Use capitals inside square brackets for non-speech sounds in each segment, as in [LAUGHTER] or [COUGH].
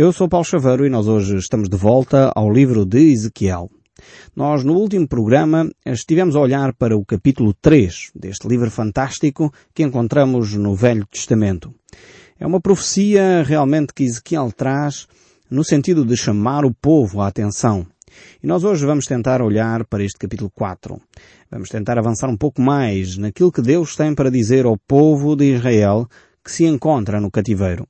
Eu sou Paulo Chaveiro e nós hoje estamos de volta ao livro de Ezequiel. Nós, no último programa, estivemos a olhar para o capítulo 3 deste livro fantástico que encontramos no Velho Testamento. É uma profecia realmente que Ezequiel traz no sentido de chamar o povo à atenção. E nós hoje vamos tentar olhar para este capítulo 4. Vamos tentar avançar um pouco mais naquilo que Deus tem para dizer ao povo de Israel que se encontra no cativeiro.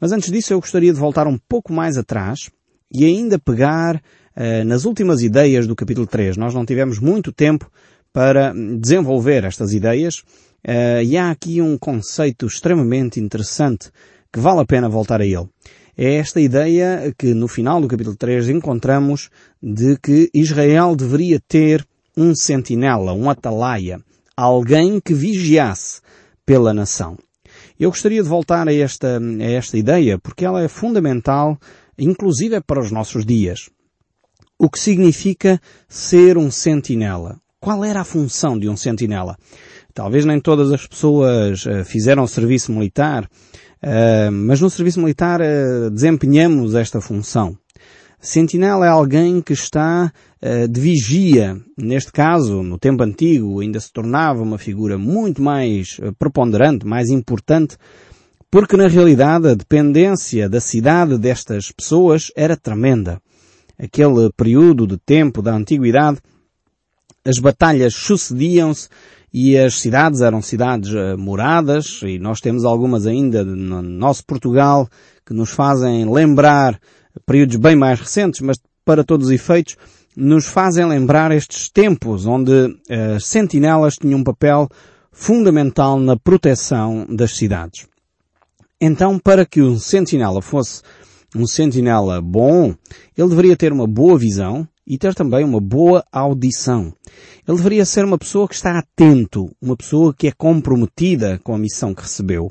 Mas antes disso eu gostaria de voltar um pouco mais atrás e ainda pegar uh, nas últimas ideias do capítulo 3. Nós não tivemos muito tempo para desenvolver estas ideias uh, e há aqui um conceito extremamente interessante que vale a pena voltar a ele. É esta ideia que no final do capítulo 3 encontramos de que Israel deveria ter um sentinela, um atalaia, alguém que vigiasse pela nação. Eu gostaria de voltar a esta, a esta ideia porque ela é fundamental, inclusive para os nossos dias. O que significa ser um sentinela? Qual era a função de um sentinela? Talvez nem todas as pessoas uh, fizeram serviço militar, uh, mas no serviço militar uh, desempenhamos esta função. Sentinela é alguém que está de vigia. Neste caso, no tempo antigo, ainda se tornava uma figura muito mais uh, preponderante, mais importante, porque na realidade a dependência da cidade destas pessoas era tremenda. Aquele período de tempo da antiguidade, as batalhas sucediam-se e as cidades eram cidades uh, moradas, e nós temos algumas ainda no nosso Portugal que nos fazem lembrar períodos bem mais recentes, mas para todos os efeitos, nos fazem lembrar estes tempos onde as uh, sentinelas tinham um papel fundamental na proteção das cidades. Então, para que um sentinela fosse um sentinela bom, ele deveria ter uma boa visão e ter também uma boa audição. Ele deveria ser uma pessoa que está atento, uma pessoa que é comprometida com a missão que recebeu.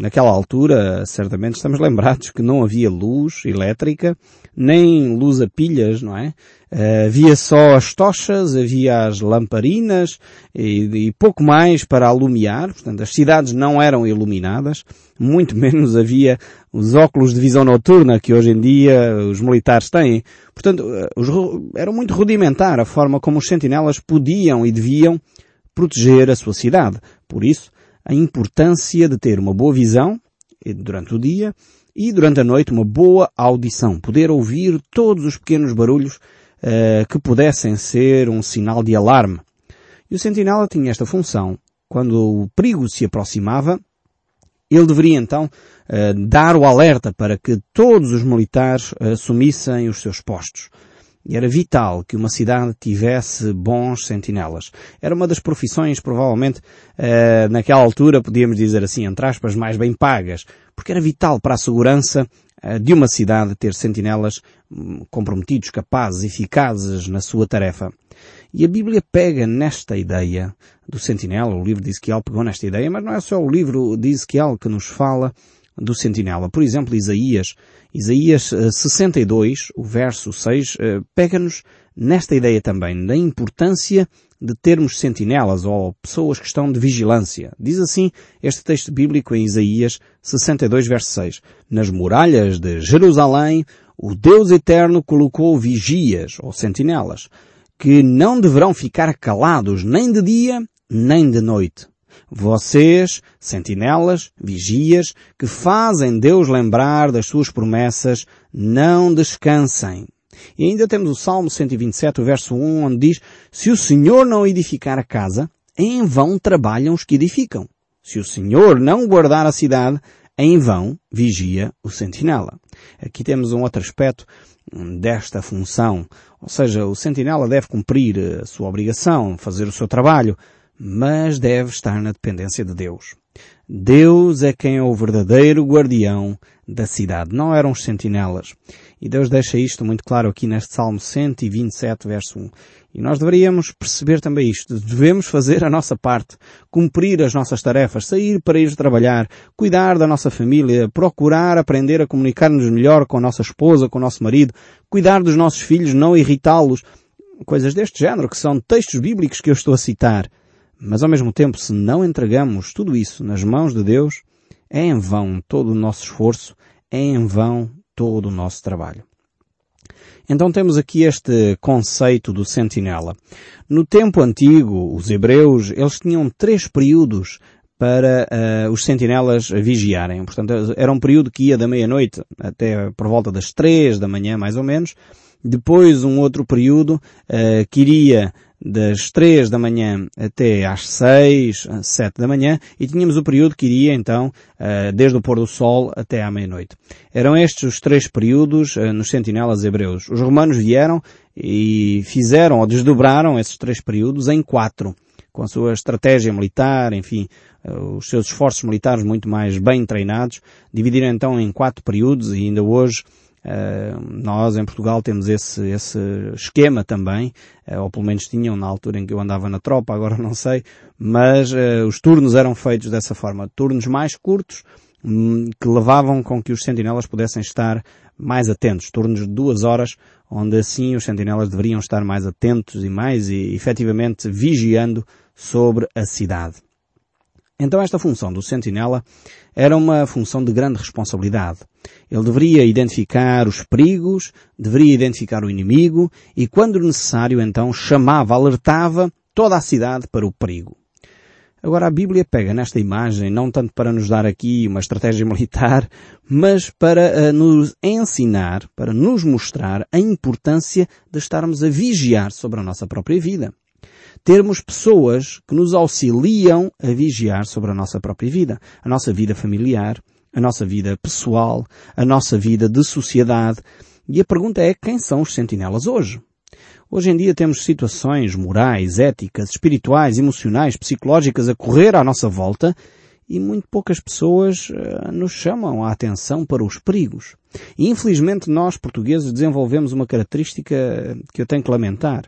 Naquela altura, certamente estamos lembrados que não havia luz elétrica, nem luz a pilhas, não é? Uh, havia só as tochas, havia as lamparinas e, e, pouco mais para alumiar. Portanto, as cidades não eram iluminadas. Muito [LAUGHS] menos havia os óculos de visão noturna que hoje em dia os militares têm. Portanto, eh, os, era muito rudimentar a forma como os sentinelas podiam e deviam proteger a sua cidade. Por isso, a importância de ter uma boa visão durante o dia e durante a noite uma boa audição, poder ouvir todos os pequenos barulhos uh, que pudessem ser um sinal de alarme. E o sentinela tinha esta função. Quando o perigo se aproximava, ele deveria então uh, dar o alerta para que todos os militares assumissem os seus postos. Era vital que uma cidade tivesse bons sentinelas. Era uma das profissões, provavelmente, uh, naquela altura, podíamos dizer assim, entre aspas, mais bem pagas, porque era vital para a segurança uh, de uma cidade ter sentinelas um, comprometidos, capazes, eficazes na sua tarefa. E a Bíblia pega nesta ideia do sentinela, o livro de Ezequiel pegou nesta ideia, mas não é só o livro de Ezequiel que nos fala do sentinela. Por exemplo, Isaías, Isaías 62, eh, o verso 6, eh, pega-nos nesta ideia também, da importância de termos sentinelas ou pessoas que estão de vigilância. Diz assim este texto bíblico em Isaías 62, verso 6. Nas muralhas de Jerusalém, o Deus Eterno colocou vigias ou sentinelas, que não deverão ficar calados nem de dia nem de noite. Vocês, sentinelas, vigias, que fazem Deus lembrar das suas promessas, não descansem. E ainda temos o Salmo 127, o verso 1, onde diz, se o Senhor não edificar a casa, em vão trabalham os que edificam. Se o Senhor não guardar a cidade, em vão vigia o sentinela. Aqui temos um outro aspecto desta função. Ou seja, o sentinela deve cumprir a sua obrigação, fazer o seu trabalho, mas deve estar na dependência de Deus. Deus é quem é o verdadeiro guardião da cidade, não eram os sentinelas. E Deus deixa isto muito claro aqui neste Salmo 127, verso 1. E nós deveríamos perceber também isto. Devemos fazer a nossa parte, cumprir as nossas tarefas, sair para ir trabalhar, cuidar da nossa família, procurar aprender a comunicar-nos melhor com a nossa esposa, com o nosso marido, cuidar dos nossos filhos, não irritá-los. Coisas deste género, que são textos bíblicos que eu estou a citar. Mas ao mesmo tempo, se não entregamos tudo isso nas mãos de Deus, é em vão todo o nosso esforço, é em vão todo o nosso trabalho. Então temos aqui este conceito do sentinela. No tempo antigo, os hebreus, eles tinham três períodos para uh, os sentinelas vigiarem. Portanto, era um período que ia da meia-noite até por volta das três da manhã, mais ou menos. Depois um outro período uh, que iria das três da manhã até às seis, sete da manhã, e tínhamos o período que iria então eh, desde o pôr do sol até à meia-noite. Eram estes os três períodos eh, nos sentinelas hebreus. Os romanos vieram e fizeram ou desdobraram esses três períodos em quatro, com a sua estratégia militar, enfim, eh, os seus esforços militares muito mais bem treinados, dividiram então em quatro períodos e ainda hoje Uh, nós em Portugal temos esse, esse esquema também, uh, ou pelo menos tinham na altura em que eu andava na tropa, agora não sei, mas uh, os turnos eram feitos dessa forma. Turnos mais curtos, um, que levavam com que os sentinelas pudessem estar mais atentos. Turnos de duas horas, onde assim os sentinelas deveriam estar mais atentos e mais e efetivamente vigiando sobre a cidade. Então esta função do sentinela era uma função de grande responsabilidade. Ele deveria identificar os perigos, deveria identificar o inimigo e, quando necessário, então chamava, alertava toda a cidade para o perigo. Agora a Bíblia pega nesta imagem não tanto para nos dar aqui uma estratégia [LAUGHS] militar, mas para uh, nos ensinar, para nos mostrar a importância de estarmos a vigiar sobre a nossa própria vida termos pessoas que nos auxiliam a vigiar sobre a nossa própria vida, a nossa vida familiar, a nossa vida pessoal, a nossa vida de sociedade. E a pergunta é quem são os sentinelas hoje? Hoje em dia temos situações morais, éticas, espirituais, emocionais, psicológicas a correr à nossa volta e muito poucas pessoas uh, nos chamam a atenção para os perigos. Infelizmente nós, portugueses, desenvolvemos uma característica que eu tenho que lamentar.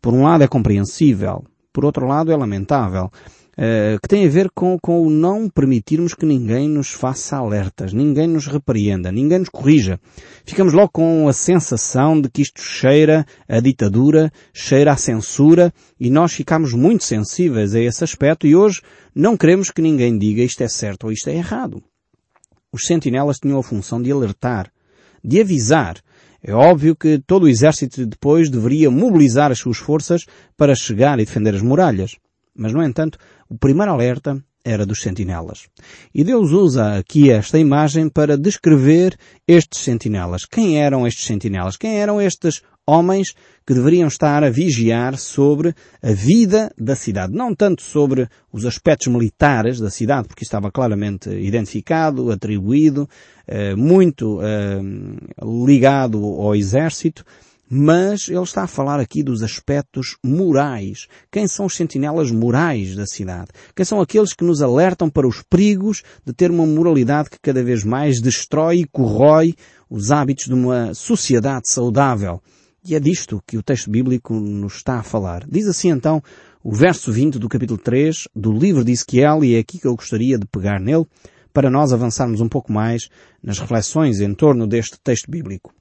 Por um lado é compreensível, por outro lado é lamentável. Uh, que tem a ver com, com o não permitirmos que ninguém nos faça alertas, ninguém nos repreenda, ninguém nos corrija. Ficamos logo com a sensação de que isto cheira a ditadura, cheira a censura e nós ficamos muito sensíveis a esse aspecto e hoje não queremos que ninguém diga isto é certo ou isto é errado. Os sentinelas tinham a função de alertar, de avisar. É óbvio que todo o exército depois deveria mobilizar as suas forças para chegar e defender as muralhas. Mas, no entanto, o primeiro alerta era dos sentinelas. E Deus usa aqui esta imagem para descrever estes sentinelas. Quem eram estes sentinelas? Quem eram estes homens que deveriam estar a vigiar sobre a vida da cidade? Não tanto sobre os aspectos militares da cidade, porque estava claramente identificado, atribuído, eh, muito eh, ligado ao exército, mas ele está a falar aqui dos aspectos morais. Quem são os sentinelas morais da cidade? Quem são aqueles que nos alertam para os perigos de ter uma moralidade que cada vez mais destrói e corrói os hábitos de uma sociedade saudável? E é disto que o texto bíblico nos está a falar. Diz assim então o verso 20 do capítulo 3 do livro de Ezequiel e é aqui que eu gostaria de pegar nele para nós avançarmos um pouco mais nas reflexões em torno deste texto bíblico.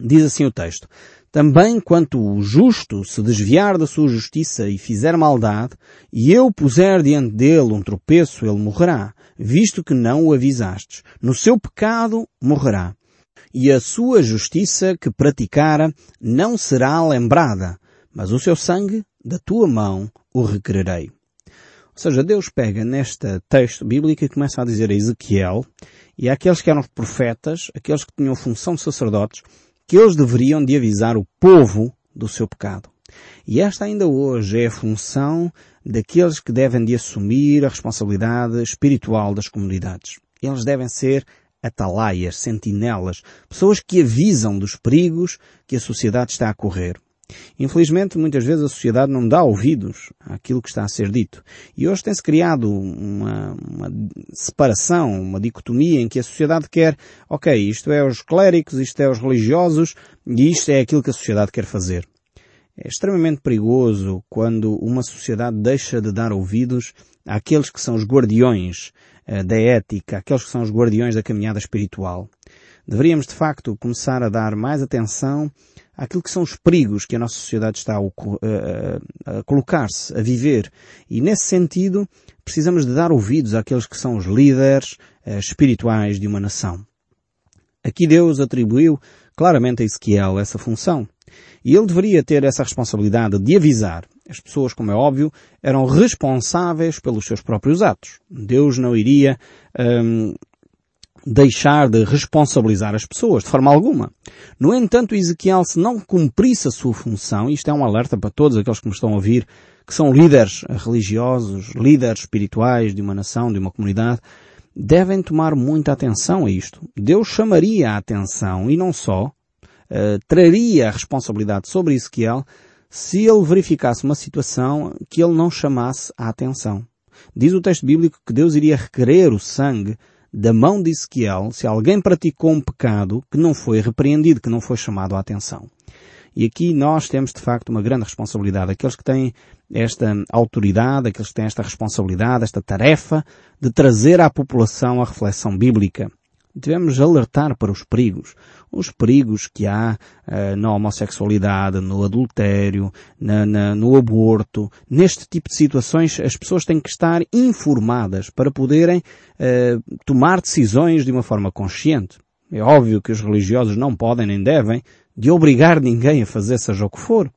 Diz assim o texto, também quanto o justo se desviar da sua justiça e fizer maldade, e eu puser diante dele um tropeço, ele morrerá, visto que não o avisastes. No seu pecado morrerá. E a sua justiça que praticara não será lembrada, mas o seu sangue da tua mão o requererei. Ou seja, Deus pega neste texto bíblico e começa a dizer a Ezequiel e àqueles que eram profetas, aqueles que tinham função de sacerdotes, que eles deveriam de avisar o povo do seu pecado. E esta ainda hoje é a função daqueles que devem de assumir a responsabilidade espiritual das comunidades. Eles devem ser atalaias, sentinelas, pessoas que avisam dos perigos que a sociedade está a correr. Infelizmente, muitas vezes a sociedade não dá ouvidos àquilo que está a ser dito. E hoje tem-se criado uma, uma, separação, uma dicotomia em que a sociedade quer, ok, isto é os clérigos, isto é os religiosos, e isto é aquilo que a sociedade quer fazer. É extremamente perigoso quando uma sociedade deixa de dar ouvidos àqueles que são os guardiões uh, da ética, àqueles que são os guardiões da caminhada espiritual. Deveríamos, de facto, começar a dar mais atenção àquilo que são os perigos que a nossa sociedade está a, a, a colocar-se, a viver. E nesse sentido, precisamos de dar ouvidos àqueles que são os líderes uh, espirituais de uma nação. aqui Deus atribuiu claramente a Ezequiel essa função. E ele deveria ter essa responsabilidade de avisar. As pessoas, como é óbvio, eram responsáveis pelos seus próprios atos. Deus não iria hum, deixar de responsabilizar as pessoas, de forma alguma. No entanto, Ezequiel, se não cumprisse a sua função, isto é um alerta para todos aqueles que me estão a ouvir, que são líderes religiosos, líderes espirituais de uma nação, de uma comunidade, devem tomar muita atenção a isto. Deus chamaria a atenção e não só, uh, traria a responsabilidade sobre Ezequiel se ele verificasse uma situação que ele não chamasse a atenção. Diz o texto bíblico que Deus iria requerer o sangue da mão de Ezequiel se alguém praticou um pecado que não foi repreendido, que não foi chamado a atenção. E aqui nós temos de facto uma grande responsabilidade. Aqueles que têm esta autoridade, aqueles que têm esta responsabilidade, esta tarefa de trazer à população a reflexão bíblica. Devemos alertar para os perigos. Os perigos que há uh, na homossexualidade, no adultério, na, na, no aborto. Neste tipo de situações as pessoas têm que estar informadas para poderem uh, tomar decisões de uma forma consciente. É óbvio que os religiosos não podem nem devem de obrigar ninguém a fazer seja o que for.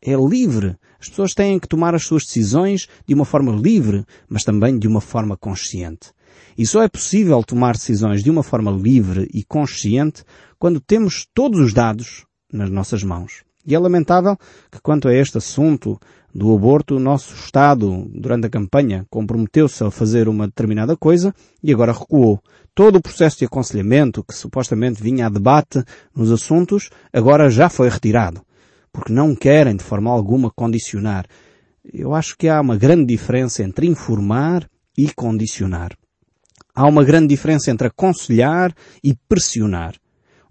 É livre. As pessoas têm que tomar as suas decisões de uma forma livre, mas também de uma forma consciente. E só é possível tomar decisões de uma forma livre e consciente quando temos todos os dados nas nossas mãos. E é lamentável que quanto a este assunto do aborto, o nosso Estado, durante a campanha, comprometeu-se a fazer uma determinada coisa e agora recuou. Todo o processo de aconselhamento que supostamente vinha a debate nos assuntos agora já foi retirado. Porque não querem de forma alguma condicionar. Eu acho que há uma grande diferença entre informar e condicionar. Há uma grande diferença entre aconselhar e pressionar.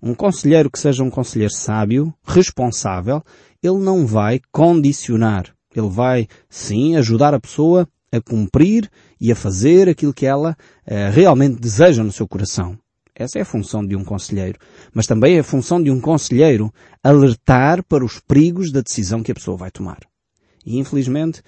Um conselheiro que seja um conselheiro sábio, responsável, ele não vai condicionar. Ele vai, sim, ajudar a pessoa a cumprir e a fazer aquilo que ela uh, realmente deseja no seu coração. Essa é a função de um conselheiro. Mas também é a função de um conselheiro alertar para os perigos da decisão que a pessoa vai tomar. E infelizmente, eh,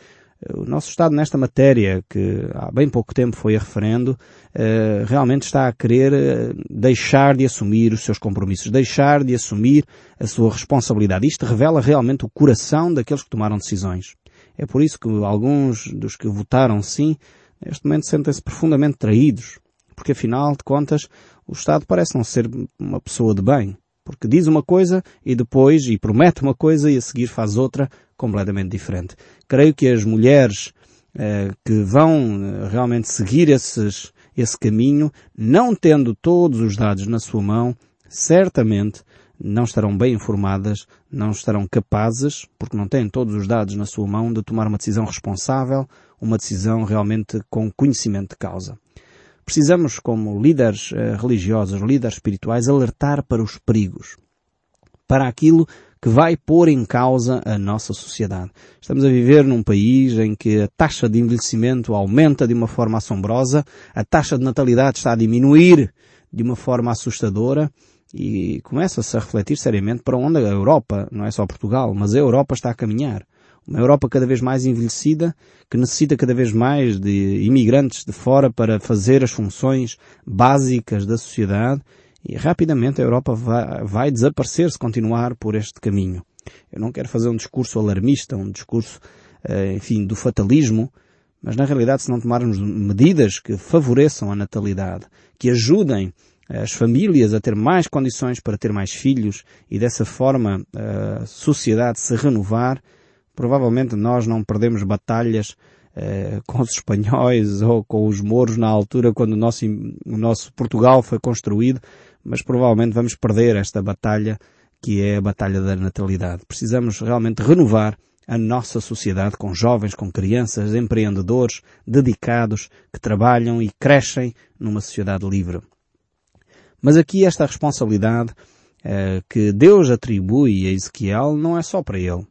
o nosso Estado nesta matéria, que há bem pouco tempo foi a referendo, uh, realmente está a querer deixar de assumir os seus compromissos, deixar de assumir a sua responsabilidade. Isto revela realmente o coração daqueles que tomaram decisões. É por isso que alguns dos que votaram sim, neste momento sentem-se profundamente traídos, porque afinal de contas o Estado parece não ser uma pessoa de bem, porque diz uma coisa e depois, e promete uma coisa e a seguir faz outra completamente diferente. Creio que as mulheres eh, que vão eh, realmente seguir esses, esse caminho, não tendo todos os dados na sua mão, certamente não estarão bem informadas, não estarão capazes, porque não têm todos os dados na sua mão, de tomar uma decisão responsável, uma decisão realmente com conhecimento de causa. Precisamos, como líderes eh, religiosos, líderes espirituais, alertar para os perigos, para aquilo que vai pôr em causa a nossa sociedade. Estamos a viver num país em que a taxa de envelhecimento aumenta de uma forma assombrosa, a taxa de natalidade está a diminuir de uma forma assustadora e começa-se a refletir seriamente para onde a Europa, não é só Portugal, mas a Europa está a caminhar. Uma Europa cada vez mais envelhecida, que necessita cada vez mais de imigrantes de fora para fazer as funções básicas da sociedade e rapidamente a Europa vai, vai desaparecer se continuar por este caminho. Eu não quero fazer um discurso alarmista, um discurso, eh, enfim, do fatalismo, mas na realidade se não tomarmos medidas que favoreçam a natalidade, que ajudem as famílias a ter mais condições para ter mais filhos e dessa forma a sociedade se renovar, provavelmente nós não perdemos batalhas eh, com os espanhóis [LAUGHS] ou com os mouros na altura quando o nosso, o nosso Portugal foi construído, mas provavelmente vamos perder esta batalha que é a batalha da natalidade. Precisamos realmente renovar a nossa sociedade com jovens, com crianças, empreendedores, dedicados, que trabalham e crescem numa sociedade livre. Mas aqui esta responsabilidade uh, que Deus atribui a Ezequiel não é só para ele.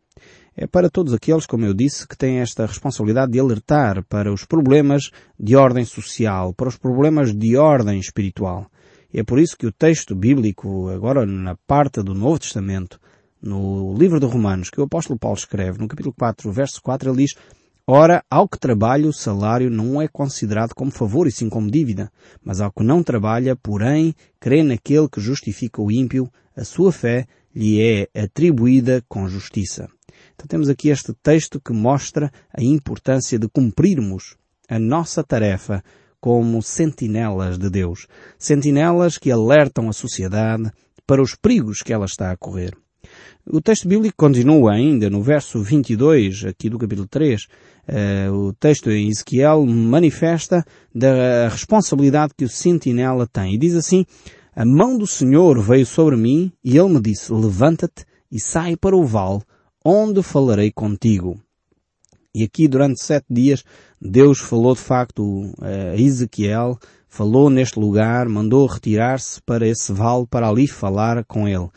É para todos aqueles, como eu disse, que têm esta responsabilidade de alertar para os problemas de ordem social, para os problemas de ordem espiritual. É por isso que o texto bíblico, agora na parte do Novo Testamento, no livro de Romanos, que o apóstolo Paulo escreve, no capítulo 4, verso 4, ele diz, Ora, ao que trabalha, o salário não é considerado como favor e sim como dívida. Mas ao que não trabalha, porém, crê naquele que justifica o ímpio, a sua fé lhe é atribuída com justiça. Então temos aqui este texto que mostra a importância de cumprirmos a nossa tarefa como sentinelas de Deus. Sentinelas que alertam a sociedade para os perigos que ela está a correr. O texto bíblico continua ainda no verso 22, aqui do capítulo 3. Uh, eh, o texto em Ezequiel manifesta da responsabilidade que o sentinela tem. E diz assim, a mão do Senhor veio sobre mim e ele me disse, levanta-te e sai para o vale, onde falarei contigo. E aqui durante sete dias Deus falou de facto a Ezequiel, falou neste lugar, mandou retirar-se para esse vale para ali falar com ele.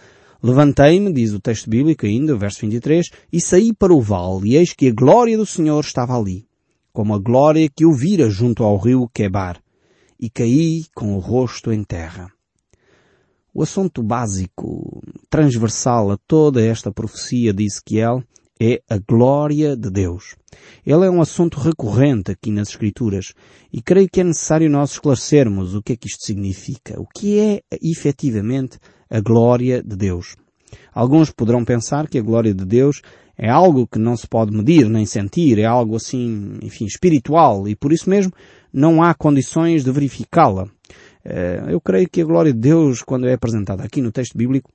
Levantei-me, diz o texto bíblico ainda, verso 23, e saí para o vale, e eis que a glória do Senhor estava ali, como a glória que eu vira junto ao rio Quebar, e caí com o rosto em terra. O assunto básico, transversal a toda esta profecia de Ezequiel é a glória de Deus. Ele é um assunto recorrente aqui nas Escrituras e creio que é necessário nós esclarecermos o que é que isto significa. O que é efetivamente a glória de Deus. Alguns poderão pensar que a glória de Deus é algo que não se pode medir nem sentir, é algo assim, enfim, espiritual e por isso mesmo não há condições de verificá-la. Eh, eu creio que a glória de Deus, quando é apresentada aqui no texto bíblico,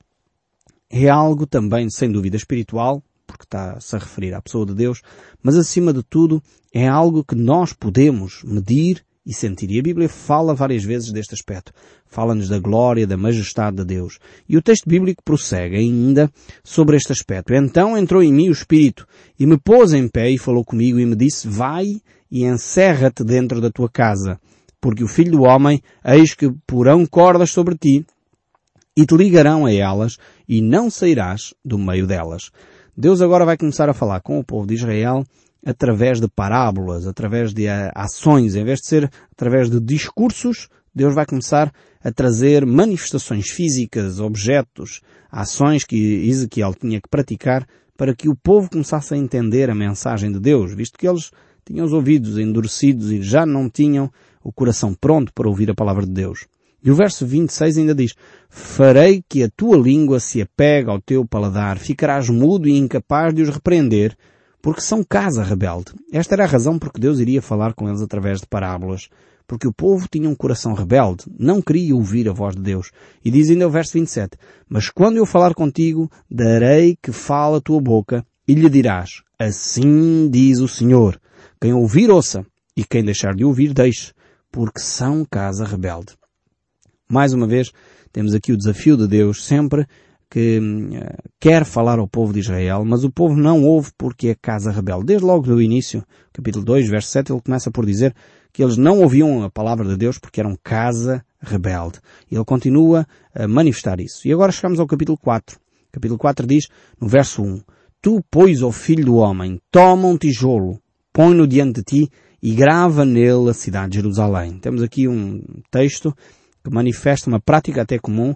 é algo também, sem dúvida, espiritual, porque está-se a referir à pessoa de Deus, mas acima de tudo é algo que nós podemos medir e sentir. E a Bíblia fala várias vezes deste aspecto. Fala-nos da glória, da majestade de Deus. E o texto bíblico prossegue ainda sobre este aspecto. Então entrou em mim o Espírito e me pôs em pé e falou comigo e me disse, vai e encerra-te dentro da tua casa, porque o Filho do Homem, eis que porão cordas sobre ti e te ligarão a elas e não sairás do meio delas. Deus agora vai começar a falar com o povo de Israel através de parábolas, através de ações, em vez de ser através de discursos, Deus vai começar a trazer manifestações físicas, objetos, ações que Ezequiel tinha que praticar para que o povo começasse a entender a mensagem de Deus, visto que eles tinham os ouvidos endurecidos e já não tinham o coração pronto para ouvir a palavra de Deus. E o verso 26 ainda diz, Farei que a tua língua se apegue ao teu paladar, ficarás mudo e incapaz de os repreender, porque são casa rebelde. Esta era a razão porque Deus iria falar com eles através de parábolas. Porque o povo tinha um coração rebelde, não queria ouvir a voz de Deus. E diz ainda o verso 27, Mas quando eu falar contigo, darei que fale a tua boca, e lhe dirás, Assim diz o Senhor. Quem ouvir, ouça, e quem deixar de ouvir, deixe, porque são casa rebelde. Mais uma vez, temos aqui o desafio de Deus sempre que uh, quer falar ao povo de Israel, mas o povo não ouve porque é casa rebelde. Desde logo do início, capítulo 2, verso 7, ele começa por dizer que eles não ouviam a palavra de Deus porque eram casa rebelde. E ele continua a manifestar isso. E agora chegamos ao capítulo 4. Capítulo 4 diz, no verso 1, Tu, pois, ó filho do homem, toma um tijolo, põe-no diante de ti e grava nele a cidade de Jerusalém. Temos aqui um texto que manifesta uma prática até comum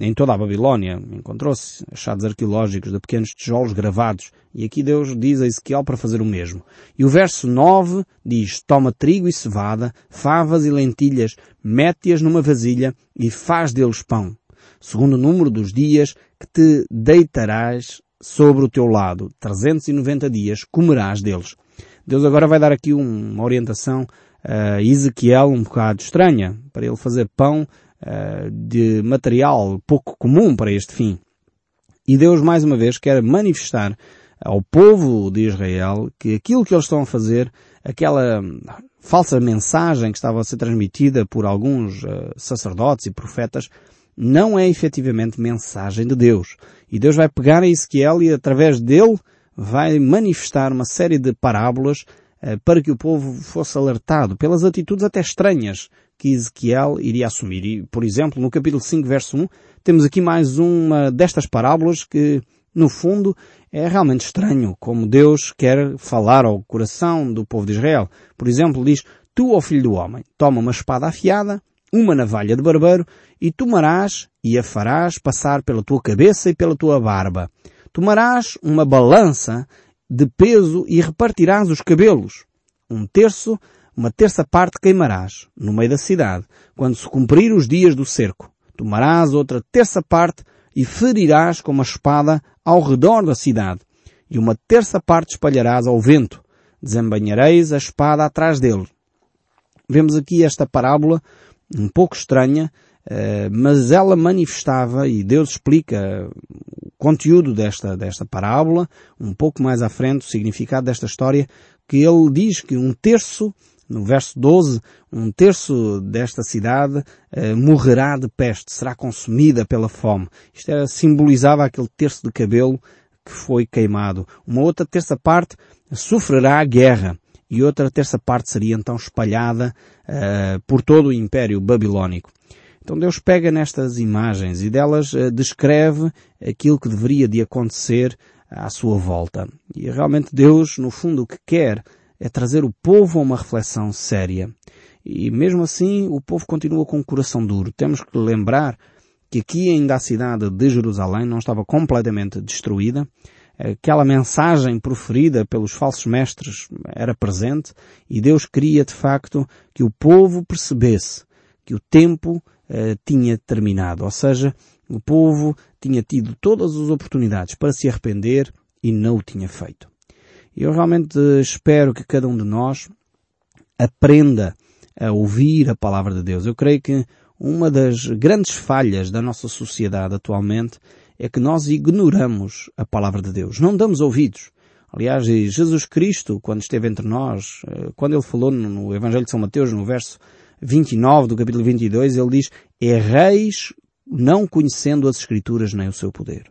em toda a Babilónia. Encontrou-se achados arqueológicos de pequenos tijolos gravados. E aqui Deus diz a Ezequiel para fazer o mesmo. E o verso 9 diz, toma trigo e cevada, favas e lentilhas, mete-as numa vasilha e faz deles pão, segundo o número dos dias que te deitarás sobre o teu lado. 390 dias comerás deles. Deus agora vai dar aqui uma orientação a Ezequiel um bocado estranha, para ele fazer pão uh, de material pouco comum para este fim. E Deus mais uma vez quer manifestar ao povo de Israel que aquilo que eles estão a fazer, aquela falsa mensagem que estava a ser transmitida por alguns uh, sacerdotes e profetas, não é efetivamente mensagem de Deus. E Deus vai pegar a Ezequiel e através dele vai manifestar uma série de parábolas uh, para que o povo fosse alertado pelas atitudes até estranhas que Ezequiel iria assumir. E, por exemplo, no capítulo 5, verso 1, temos aqui mais uma destas parábolas que, no fundo, é realmente estranho como Deus quer falar ao coração do povo de Israel. Por exemplo, diz, Tu, ó filho do homem, toma uma espada afiada, uma navalha de barbeiro, e tomarás e a farás passar pela tua cabeça e pela tua barba. Tomarás uma balança de peso e repartirás os cabelos. Um terço, uma terça parte queimarás no meio da cidade, quando se cumprir os dias do cerco. Tomarás outra terça parte e ferirás com uma espada ao redor da cidade, e uma terça parte espalharás ao vento. Desembanhareis a espada atrás dele. Vemos aqui esta parábola um pouco estranha, mas ela manifestava, e Deus explica o conteúdo desta, desta parábola, um pouco mais à frente, o significado desta história, que ele diz que um terço no verso 12, um terço desta cidade eh, morrerá de peste, será consumida pela fome. Isto era, simbolizava aquele terço de cabelo que foi queimado. Uma outra terça parte sofrerá a guerra e outra terça parte seria então espalhada uh, por todo o Império Babilónico. Então Deus pega nestas imagens e delas uh, descreve aquilo que deveria de acontecer à sua volta. E realmente Deus, no fundo, o que quer é trazer o povo a uma reflexão séria. E mesmo assim, o povo continua com o coração duro. Temos que lembrar que aqui ainda a cidade de Jerusalém não estava completamente destruída. Aquela mensagem proferida pelos falsos mestres era presente e Deus queria de facto que o povo percebesse que o tempo eh, tinha terminado. Ou seja, o povo tinha tido todas as oportunidades para se arrepender e não o tinha feito. Eu realmente espero que cada um de nós aprenda a ouvir a palavra de Deus. Eu creio que uma das grandes falhas da nossa sociedade atualmente é que nós ignoramos a palavra de Deus. Não damos ouvidos. Aliás, Jesus Cristo, quando esteve entre nós, eh, quando ele falou no Evangelho de São Mateus, no verso 29 do capítulo 22, ele diz, erreis não conhecendo as Escrituras nem o seu poder.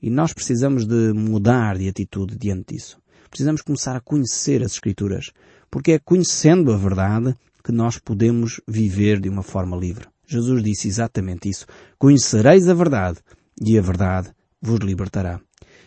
E nós precisamos de mudar de atitude diante disso precisamos começar a conhecer as Escrituras, porque é conhecendo a verdade que nós podemos viver de uma forma livre. Jesus disse exatamente isso. Conhecereis a verdade e a verdade vos libertará.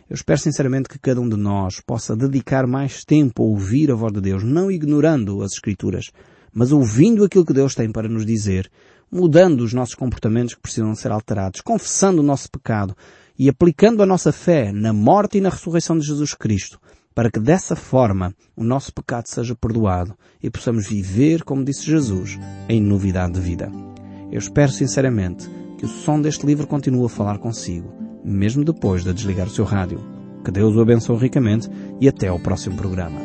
Eu espero sinceramente que cada um de nós possa dedicar mais tempo a ouvir a voz de Deus, não ignorando as Escrituras, mas ouvindo aquilo que Deus tem para nos dizer, mudando os nossos comportamentos que precisam ser alterados, confessando o nosso pecado e aplicando a nossa fé na morte e na ressurreição de Jesus Cristo, para que dessa forma o nosso pecado seja perdoado e possamos viver, como disse Jesus, em novidade de vida. Eu espero sinceramente que o som deste livro continue a falar consigo, mesmo depois de desligar o seu rádio. Que Deus o abençoe ricamente e até ao próximo programa.